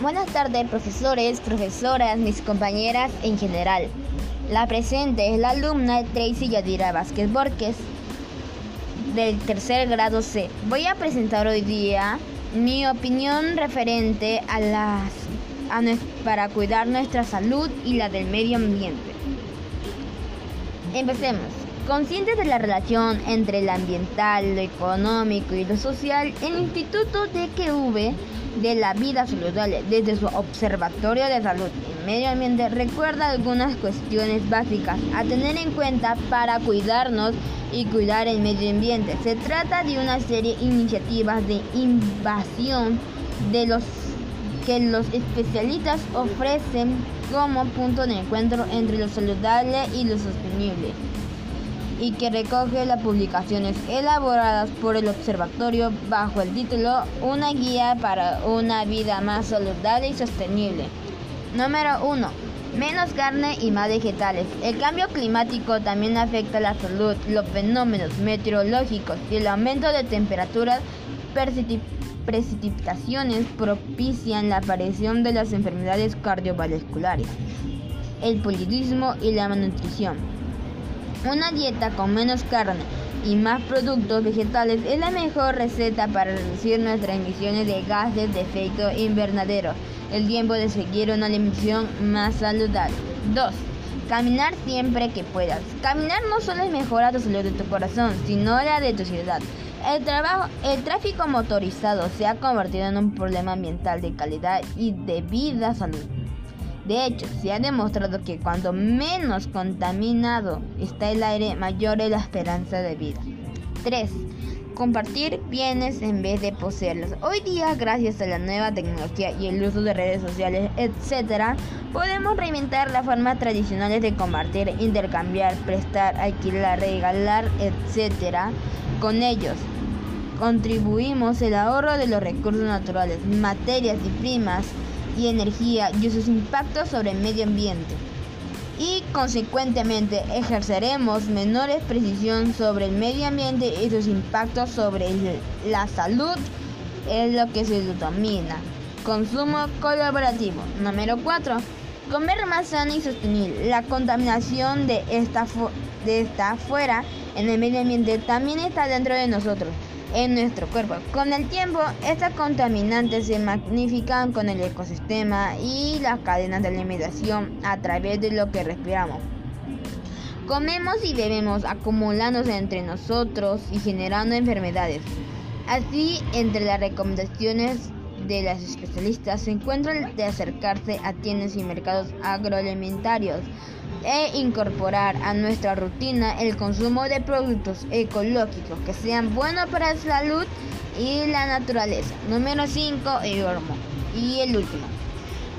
Buenas tardes, profesores, profesoras, mis compañeras en general. La presente es la alumna Tracy Yadira Vázquez Borges del tercer grado C. Voy a presentar hoy día mi opinión referente a las para cuidar nuestra salud y la del medio ambiente. Empecemos. Conscientes de la relación entre lo ambiental, lo económico y lo social, el Instituto DQV de la Vida Saludable, desde su Observatorio de Salud y Medio Ambiente, recuerda algunas cuestiones básicas a tener en cuenta para cuidarnos y cuidar el medio ambiente. Se trata de una serie de iniciativas de invasión de los que los especialistas ofrecen como punto de encuentro entre lo saludable y lo sostenible y que recoge las publicaciones elaboradas por el observatorio bajo el título Una guía para una vida más saludable y sostenible. Número 1. Menos carne y más vegetales. El cambio climático también afecta la salud. Los fenómenos meteorológicos y el aumento de temperaturas precipitaciones propician la aparición de las enfermedades cardiovasculares, el politismo y la malnutrición. Una dieta con menos carne y más productos vegetales es la mejor receta para reducir nuestras emisiones de gases de efecto invernadero. El tiempo de seguir una alimentación más saludable. 2. Caminar siempre que puedas. Caminar no solo mejora la salud de tu corazón, sino la de tu ciudad. El, trabajo, el tráfico motorizado se ha convertido en un problema ambiental de calidad y de vida salud. De hecho, se ha demostrado que cuando menos contaminado está el aire, mayor es la esperanza de vida. 3. Compartir bienes en vez de poseerlos. Hoy día, gracias a la nueva tecnología y el uso de redes sociales, etc., podemos reinventar las formas tradicionales de compartir, intercambiar, prestar, alquilar, regalar, etc. Con ellos, contribuimos el ahorro de los recursos naturales, materias y primas, y energía y sus impactos sobre el medio ambiente. Y consecuentemente ejerceremos menores precisión sobre el medio ambiente y sus impactos sobre la salud, es lo que se denomina consumo colaborativo. Número 4. Comer más sano y sostenible. La contaminación de esta, de esta fuera en el medio ambiente también está dentro de nosotros en nuestro cuerpo. Con el tiempo, estas contaminantes se magnifican con el ecosistema y las cadenas de alimentación a través de lo que respiramos. Comemos y bebemos acumulándose entre nosotros y generando enfermedades. Así, entre las recomendaciones de las especialistas se encuentra el de acercarse a tiendas y mercados agroalimentarios e incorporar a nuestra rutina el consumo de productos ecológicos que sean buenos para la salud y la naturaleza. Número 5, el Y el último.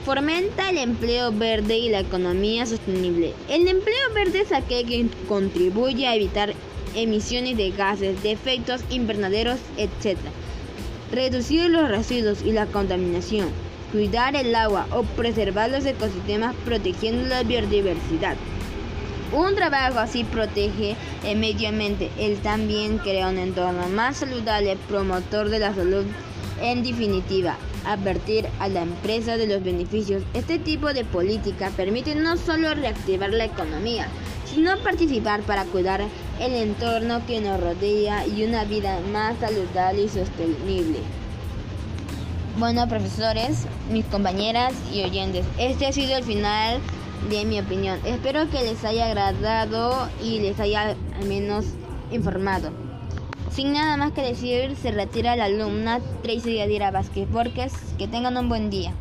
Fomenta el empleo verde y la economía sostenible. El empleo verde es aquel que contribuye a evitar emisiones de gases, de efectos invernaderos, etc reducir los residuos y la contaminación, cuidar el agua o preservar los ecosistemas protegiendo la biodiversidad. Un trabajo así protege el medio ambiente. Él también crea un entorno más saludable, promotor de la salud. En definitiva, advertir a la empresa de los beneficios. Este tipo de política permite no solo reactivar la economía, sino participar para cuidar el entorno que nos rodea y una vida más saludable y sostenible. Bueno, profesores, mis compañeras y oyentes, este ha sido el final de mi opinión. Espero que les haya agradado y les haya al menos informado. Sin nada más que decir, se retira la alumna Tracy Yadira Vázquez Borges. Que tengan un buen día.